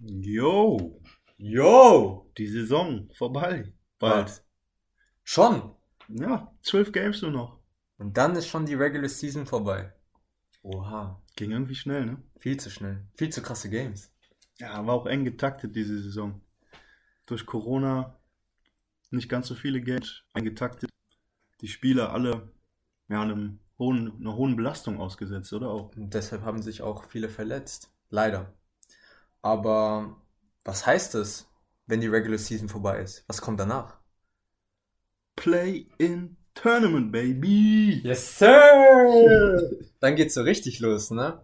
Yo, Yo! die Saison vorbei. Bald. Schon. Ja, zwölf Games nur noch. Und dann ist schon die Regular Season vorbei. Oha. Ging irgendwie schnell, ne? Viel zu schnell. Viel zu krasse Games. Ja, war auch eng getaktet diese Saison. Durch Corona nicht ganz so viele Games eingetaktet. Die Spieler alle ja, einem hohen, einer hohen Belastung ausgesetzt, oder auch? Und deshalb haben sich auch viele verletzt. Leider. Aber was heißt es, wenn die Regular Season vorbei ist? Was kommt danach? Play in Tournament, baby! Yes, sir! Dann geht's so richtig los, ne?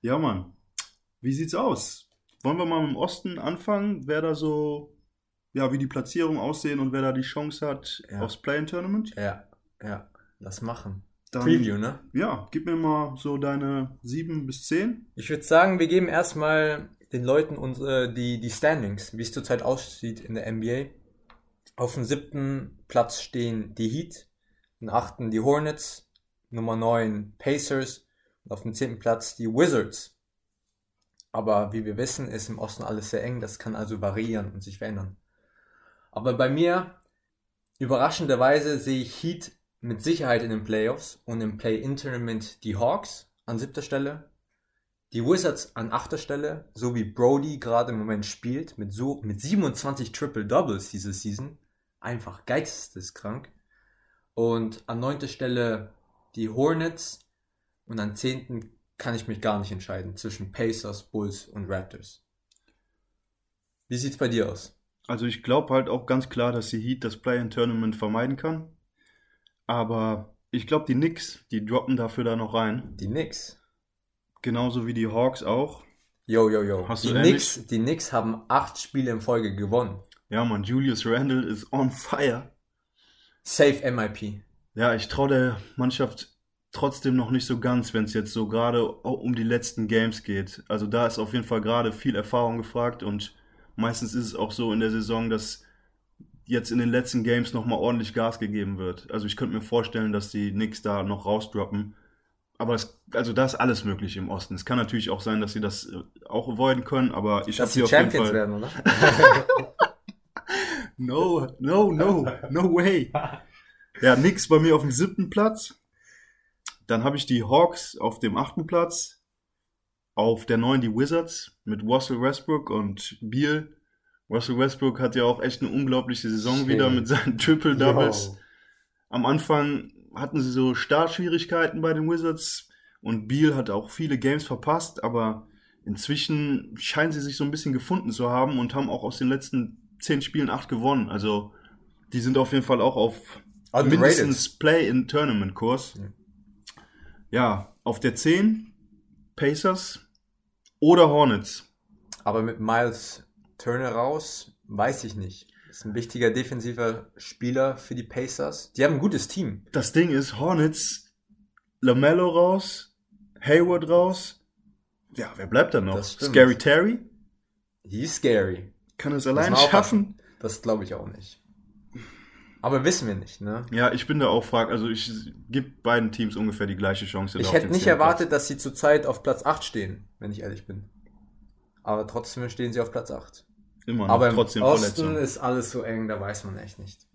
Ja, Mann. Wie sieht's aus? Wollen wir mal mit dem Osten anfangen? Wer da so, ja, wie die Platzierungen aussehen und wer da die Chance hat Ja. aufs Play-in-Tournament? Ja, ja. Lass machen. Dann- Preview, ne? Ja, gib mir mal so deine 7 bis 10. Ich würde sagen, wir geben erstmal den Leuten unsere, die, die Standings, wie es zurzeit aussieht in der NBA. Auf dem siebten Platz stehen die Heat, den achten die Hornets, Nummer neun Pacers und auf dem zehnten Platz die Wizards. Aber wie wir wissen, ist im Osten alles sehr eng, das kann also variieren und sich verändern. Aber bei mir, überraschenderweise, sehe ich Heat mit Sicherheit in den Playoffs und im Play-In-Tournament die Hawks an siebter Stelle, die Wizards an achter Stelle, so wie Brody gerade im Moment spielt, mit, so, mit 27 Triple-Doubles diese Season. Einfach geisteskrank. Und an neunter Stelle die Hornets. Und an zehnten kann ich mich gar nicht entscheiden zwischen Pacers, Bulls und Raptors. Wie sieht's bei dir aus? Also ich glaube halt auch ganz klar, dass die Heat das Play-in-Tournament vermeiden kann. Aber ich glaube, die Knicks, die droppen dafür da noch rein. Die Knicks. Genauso wie die Hawks auch. Yo, yo, yo. Hast die, du ähnlich? Knicks, die Knicks haben acht Spiele in Folge gewonnen. Ja, man, Julius Randle ist on fire. Safe MIP. Ja, ich traue der Mannschaft trotzdem noch nicht so ganz, wenn es jetzt so gerade auch um die letzten Games geht. Also da ist auf jeden Fall gerade viel Erfahrung gefragt und meistens ist es auch so in der Saison, dass jetzt in den letzten Games nochmal ordentlich Gas gegeben wird. Also ich könnte mir vorstellen, dass die Knicks da noch rausdroppen. Aber es, also da ist alles möglich im Osten. Es kann natürlich auch sein, dass sie das äh, auch avoiden können, aber ich habe Dass sie auf jeden Champions Fall. werden, oder? No, no, no, no way. Ja, nix bei mir auf dem siebten Platz. Dann habe ich die Hawks auf dem achten Platz. Auf der neun die Wizards mit Russell Westbrook und Beal. Russell Westbrook hat ja auch echt eine unglaubliche Saison Schön. wieder mit seinen Triple Doubles. Yo. Am Anfang hatten sie so Startschwierigkeiten bei den Wizards und Beal hat auch viele Games verpasst, aber inzwischen scheinen sie sich so ein bisschen gefunden zu haben und haben auch aus den letzten zehn Spielen acht gewonnen. Also die sind auf jeden Fall auch auf Underrated. mindestens Play-in-Tournament-Kurs. Ja. Ja, auf der 10 Pacers oder Hornets. Aber mit Miles Turner raus, weiß ich nicht. Ist ein wichtiger defensiver Spieler für die Pacers. Die haben ein gutes Team. Das Ding ist, Hornets, LaMelo raus, Hayward raus. Ja, wer bleibt da noch? Scary Terry? He's scary. Kann es Muss allein schaffen? Das glaube ich auch nicht. Aber wissen wir nicht, ne? Ja, ich bin da auch frag, also ich gebe beiden Teams ungefähr die gleiche Chance. Ich hätte nicht erwartet, dass sie zurzeit auf Platz 8 stehen, wenn ich ehrlich bin. Aber trotzdem stehen sie auf Platz 8. Platz. Immer noch Aber im trotzdem Osten Verletzung. ist alles so eng, da weiß man echt nicht.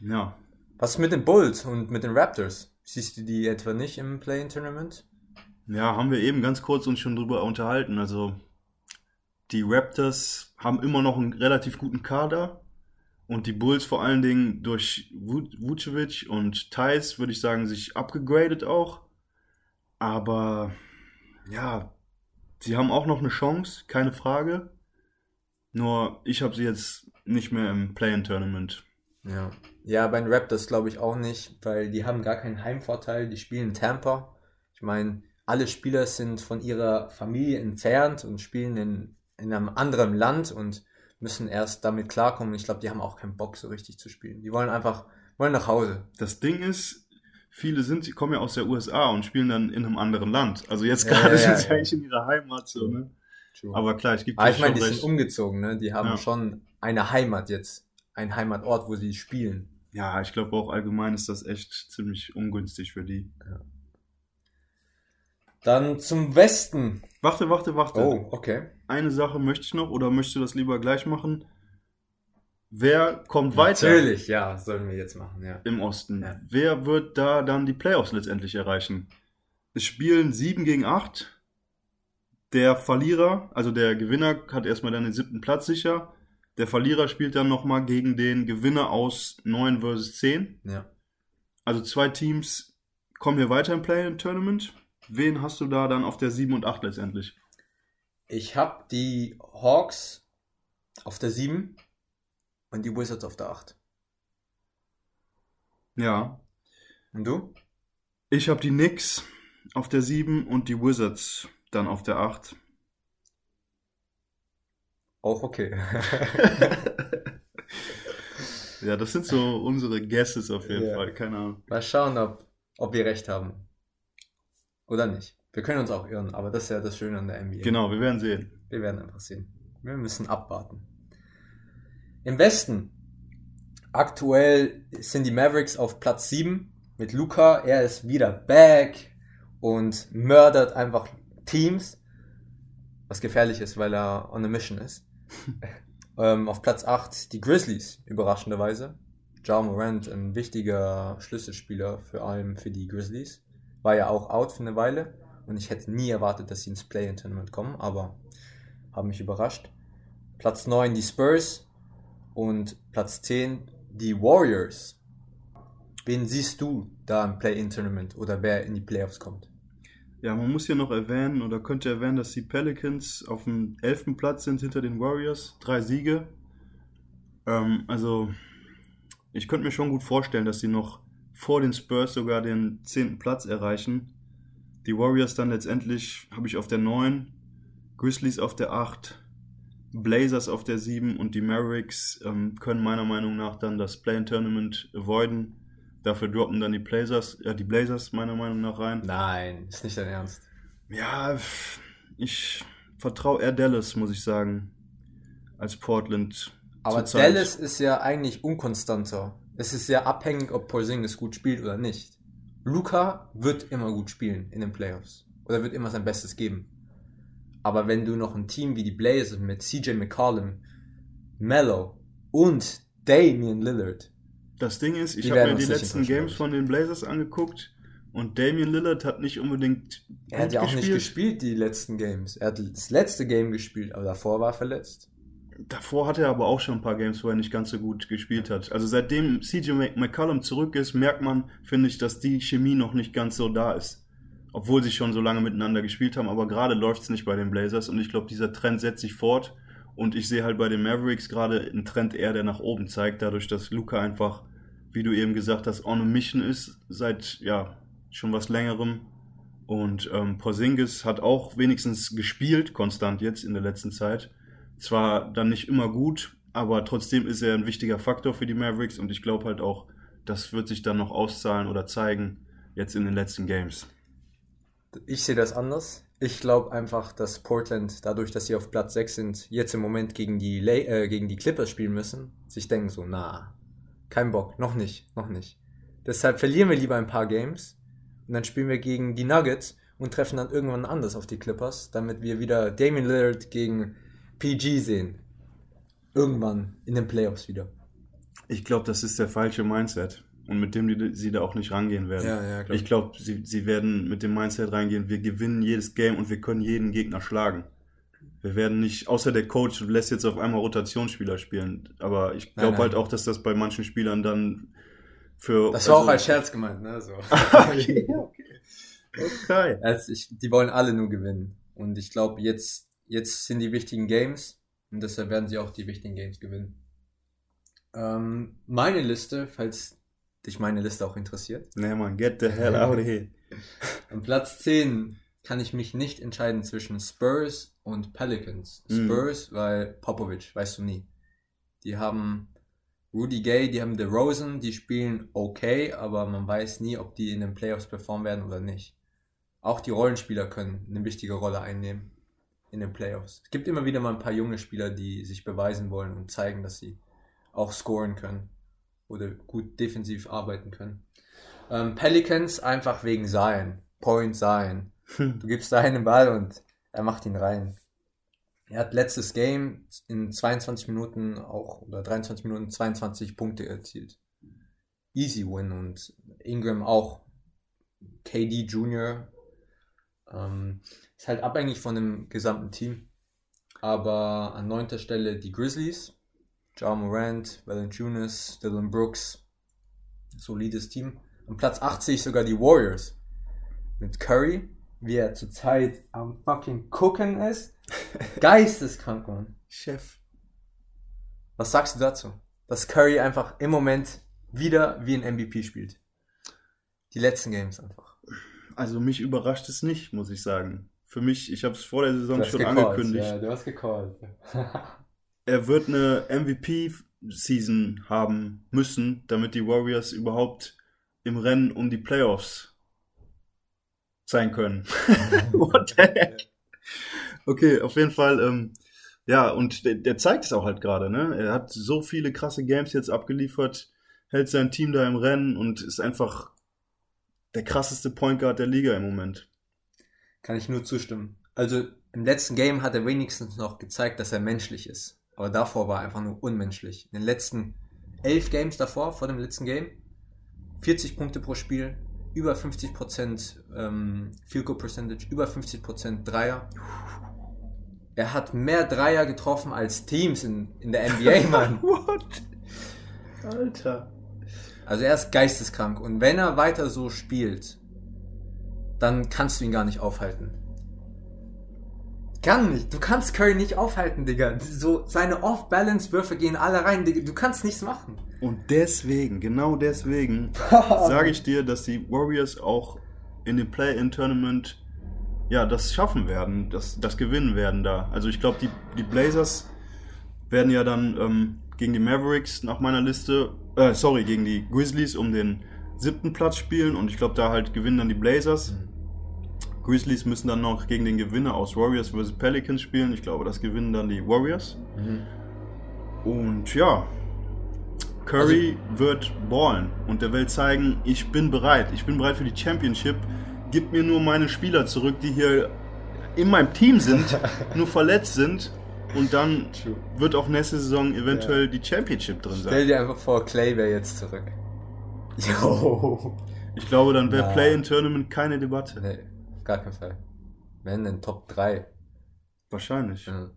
Ja, Was ist mit den Bulls und mit den Raptors? Siehst du die etwa nicht im Play-In-Tournament? Ja, haben wir eben ganz kurz uns schon drüber unterhalten. Also die Raptors haben immer noch einen relativ guten Kader und die Bulls vor allen Dingen durch Vu- Vucevic und Thais, würde ich sagen, sich abgegradet auch. Aber ja, sie haben auch noch eine Chance, keine Frage. Nur ich habe sie jetzt nicht mehr im Play-in-Tournament. Ja. Ja, bei den Raptors glaube ich auch nicht, weil die haben gar keinen Heimvorteil. Die spielen in Tampa. Ich meine, alle Spieler sind von ihrer Familie entfernt und spielen in, in einem anderen Land und müssen erst damit klarkommen. Ich glaube, die haben auch keinen Bock, so richtig zu spielen. Die wollen einfach, wollen nach Hause. Das Ding ist, viele sind, die kommen ja aus der USA und spielen dann in einem anderen Land. Also jetzt Ja, gerade ja, sind sie eigentlich in ihrer Heimat so, ne? Aber klar, ich gebe Aber ich meine, die recht. sind umgezogen, ne? Die haben schon eine Heimat jetzt. Ein Heimatort, wo sie spielen. Ja, ich glaube auch allgemein ist das echt ziemlich ungünstig für die. Dann zum Westen. Warte, warte, warte. Oh, okay. Eine Sache möchte ich noch, oder möchtest du das lieber gleich machen? Wer kommt weiter Natürlich, ja, sollen wir jetzt machen, ja. im Osten? Ja. Wer wird da dann die Playoffs letztendlich erreichen? Es spielen 7 gegen 8. Der Verlierer, also der Gewinner, hat erstmal dann den siebten Platz sicher. Der Verlierer spielt dann nochmal gegen den Gewinner aus 9 versus 10. Ja. Also zwei Teams kommen hier weiter im Play-In-Tournament. Wen hast du da dann auf der 7 und 8 letztendlich? Ich habe die Hawks auf der 7 und die Wizards auf der 8. Ja. Und du? Ich habe die Knicks auf der 7 und die Wizards dann auf der 8. Auch okay. Ja, das sind so unsere Guesses auf jeden Ja. Fall. Keine Ahnung. Mal schauen, ob, ob wir recht haben. Oder nicht. Wir können uns auch irren, aber das ist ja das Schöne an der NBA. Genau, wir werden sehen. Wir werden einfach sehen. Wir müssen abwarten. Im Westen. Aktuell sind die Mavericks auf Platz 7 mit Luca. Er ist wieder back und mördert einfach Teams. Was gefährlich ist, weil er on a mission ist. ähm, auf Platz 8 die Grizzlies, überraschenderweise. Ja Morant, ein wichtiger Schlüsselspieler für allem für die Grizzlies. War ja auch out für eine Weile. Und ich hätte nie erwartet, dass sie ins Play-In-Tournament kommen, aber haben mich überrascht. Platz 9 die Spurs und Platz 10 die Warriors. Wen siehst du da im Play-In-Tournament oder wer in die Playoffs kommt? Ja, man muss hier noch erwähnen oder könnte erwähnen, dass die Pelicans auf dem 11. Platz sind hinter den Warriors. Drei Siege. Ähm, also, ich könnte mir schon gut vorstellen, dass sie noch vor den Spurs sogar den 10. Platz erreichen. Die Warriors dann letztendlich habe ich auf der 9, Grizzlies auf der 8, Blazers auf der 7 und die Mavericks ähm, können meiner Meinung nach dann das Play-in-Tournament avoiden. Dafür droppen dann die Blazers, äh, die Blazers meiner Meinung nach rein. Nein, ist nicht dein Ernst. Ja, ich vertraue eher Dallas, muss ich sagen, als Portland. Aber. Dallas ist ja eigentlich unkonstanter. Es ist sehr abhängig, ob Porzingis gut spielt oder nicht. Luca wird immer gut spielen in den Playoffs. Oder wird immer sein Bestes geben. Aber wenn du noch ein Team wie die Blazers mit CJ McCollum, Mello und Damian Lillard, Das Ding ist, ich habe mir die letzten Games von den Blazers angeguckt und Damian Lillard hat nicht unbedingt er hat ja auch nicht gespielt die letzten Games. Er hat das letzte Game gespielt, aber davor war er verletzt. Davor hat er aber auch schon ein paar Games, wo er nicht ganz so gut gespielt hat. Also seitdem CJ Mc- McCollum zurück ist, merkt man, finde ich, dass die Chemie noch nicht ganz so da ist. Obwohl sie schon so lange miteinander gespielt haben, aber gerade läuft es nicht bei den Blazers und ich glaube, dieser Trend setzt sich fort. Und ich sehe halt bei den Mavericks gerade einen Trend eher, der nach oben zeigt, dadurch, dass Luca einfach, wie du eben gesagt hast, on a mission ist, seit ja schon was längerem. Und ähm, Porzingis hat auch wenigstens gespielt, konstant jetzt in der letzten Zeit. Zwar dann nicht immer gut, aber trotzdem ist er ein wichtiger Faktor für die Mavericks und ich glaube halt auch, das wird sich dann noch auszahlen oder zeigen jetzt in den letzten Games. Ich sehe das anders. Ich glaube einfach, dass Portland, dadurch, dass sie auf Platz 6 sind, jetzt im Moment gegen die, La äh, gegen die Clippers spielen müssen, sich denken so, na, kein Bock, noch nicht, noch nicht. Deshalb verlieren wir lieber ein paar Games und dann spielen wir gegen die Nuggets und treffen dann irgendwann anders auf die Clippers, damit wir wieder Damian Lillard gegen PG sehen. Irgendwann in den Playoffs wieder. Ich glaube, das ist der falsche Mindset und mit dem die, sie da auch nicht rangehen werden. Ja, ja, glaub ich glaube, sie, sie werden mit dem Mindset reingehen, wir gewinnen jedes Game und wir können jeden Gegner schlagen. Wir werden nicht, außer der Coach lässt jetzt auf einmal Rotationsspieler spielen. Aber ich glaube halt auch, dass das bei manchen Spielern dann für. Das war auch also- als Scherz gemeint, ne? So. okay, okay. Okay. Also ich, die wollen alle nur gewinnen. Und ich glaube, jetzt, jetzt sind die wichtigen Games und deshalb werden sie auch die wichtigen Games gewinnen. Ähm, meine Liste, falls dich meine Liste auch interessiert. Nee, man, get the hell out of here. Am Platz 10 kann ich mich nicht entscheiden zwischen Spurs und Pelicans. Mhm. Spurs, weil Popovic, weißt du nie. Die haben Rudy Gay, die haben DeRozan, die spielen okay, aber man weiß nie, ob die in den Playoffs performen werden oder nicht. Auch die Rollenspieler können eine wichtige Rolle einnehmen in den Playoffs. Es gibt immer wieder mal ein paar junge Spieler, die sich beweisen wollen und zeigen, dass sie auch scoren können oder gut defensiv arbeiten können. Ähm, Pelicans einfach wegen Zion. Point Zion. Du gibst da einen Ball und er macht ihn rein. Er hat letztes Game in 22 Minuten auch, oder 23 Minuten 22 Punkte erzielt. Easy Win und Ingram auch. KD Jr. Ähm, ist halt abhängig von dem gesamten Team. Aber an neunter Stelle die Grizzlies. Ja Morant, Valanciunas, Dylan Brooks. Solides Team. Am Platz 80 sogar die Warriors. Mit Curry, wie er zurzeit am fucking gucken ist. Geisteskrank, Mann. Chef. Was sagst du dazu? Dass Curry einfach im Moment wieder wie ein MVP spielt. Die letzten Games einfach. Also mich überrascht es nicht, muss ich sagen. Für mich, ich habe es vor der Saison schon gecallt, angekündigt. Ja, du hast gecallt. Er wird eine MVP-Season haben müssen, damit die Warriors überhaupt im Rennen um die Playoffs sein können. What the heck? Okay, auf jeden Fall, ähm, ja, und der, der zeigt es auch halt gerade, ne? Er hat so viele krasse Games jetzt abgeliefert, hält sein Team da im Rennen und ist einfach der krasseste Point Guard der Liga im Moment. Kann ich nur zustimmen. Also im letzten Game hat er wenigstens noch gezeigt, dass er menschlich ist. Aber davor war er einfach nur unmenschlich. In den letzten elf Games davor, vor dem letzten Game, 40 Punkte pro Spiel, über 50% ähm, Field Goal Percentage, über 50% Dreier. Er hat mehr Dreier getroffen als Teams in, in der NBA, Mann. What? Alter. Also er ist geisteskrank und wenn er weiter so spielt, dann kannst du ihn gar nicht aufhalten. Kann nicht. Du kannst Curry nicht aufhalten, Digga. So seine Off-Balance-Würfe gehen alle rein, Digga. Du kannst nichts machen. Und deswegen, genau deswegen, sage ich dir, dass die Warriors auch in dem Play-In-Tournament ja, das schaffen werden, das, das gewinnen werden da. Also ich glaube, die, die Blazers werden ja dann ähm, gegen die Mavericks nach meiner Liste, äh, sorry, gegen die Grizzlies um den siebten Platz spielen und ich glaube, da halt gewinnen dann die Blazers. Grizzlies müssen dann noch gegen den Gewinner aus Warriors vs. Pelicans spielen. Ich glaube, das gewinnen dann die Warriors. Und ja, Curry wird ballen und der will zeigen, ich bin bereit. Ich bin bereit für die Championship. Gib mir nur meine Spieler zurück, die hier in meinem Team sind, nur verletzt sind. Und dann True. wird auch nächste Saison eventuell die Championship drin Stell sein. dir einfach vor, Clay wäre jetzt zurück. Jo. Ich glaube, dann wäre Ja. Play-in-Tournament keine Debatte. Nee, gar keinen Fall. Wenn denn Top 3. Wahrscheinlich. Ja.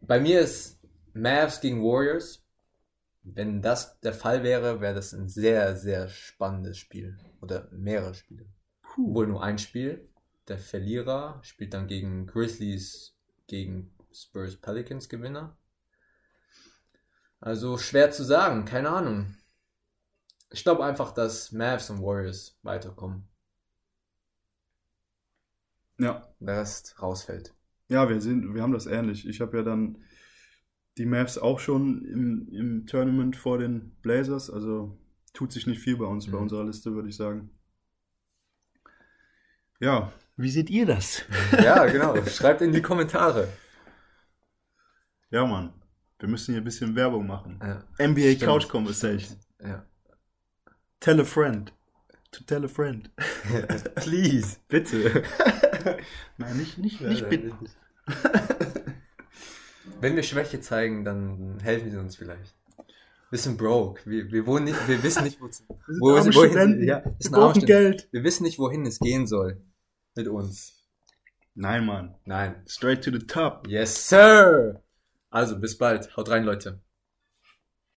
Bei mir ist Mavs gegen Warriors. Wenn das der Fall wäre, wäre das ein sehr, sehr spannendes Spiel. Oder mehrere Spiele. Wohl nur ein Spiel. Der Verlierer spielt dann gegen Grizzlies, gegen Spurs Pelicans Gewinner. Also schwer zu sagen, keine Ahnung. Ich glaube einfach, dass Mavs und Warriors weiterkommen. Ja. Der Rest rausfällt. Ja, wir sind, wir haben das ähnlich. Ich habe ja dann die Mavs auch schon im, im Tournament vor den Blazers, also tut sich nicht viel bei uns, bei Mhm. unserer Liste, würde ich sagen. Ja, wie seht ihr das? Ja, genau. Schreibt in die Kommentare. Ja, Mann, wir müssen hier ein bisschen Werbung machen. Ja. NBA Stimmt, Couch Conversation. Ja. Tell a friend. To tell a friend. Please, bitte. Nein, nicht, nicht, nicht bitte. Wenn wir Schwäche zeigen, dann helfen sie uns vielleicht. Wir sind broke. Wir, wir, wohnen nicht, wir wissen nicht, wo, wo wohin, Studenten. ja, Wir brauchen. Geld. Wir wissen nicht, wohin es gehen soll mit uns. Nein, Mann. Nein. Straight to the top. Yes, sir. Also, bis bald. Haut rein, Leute.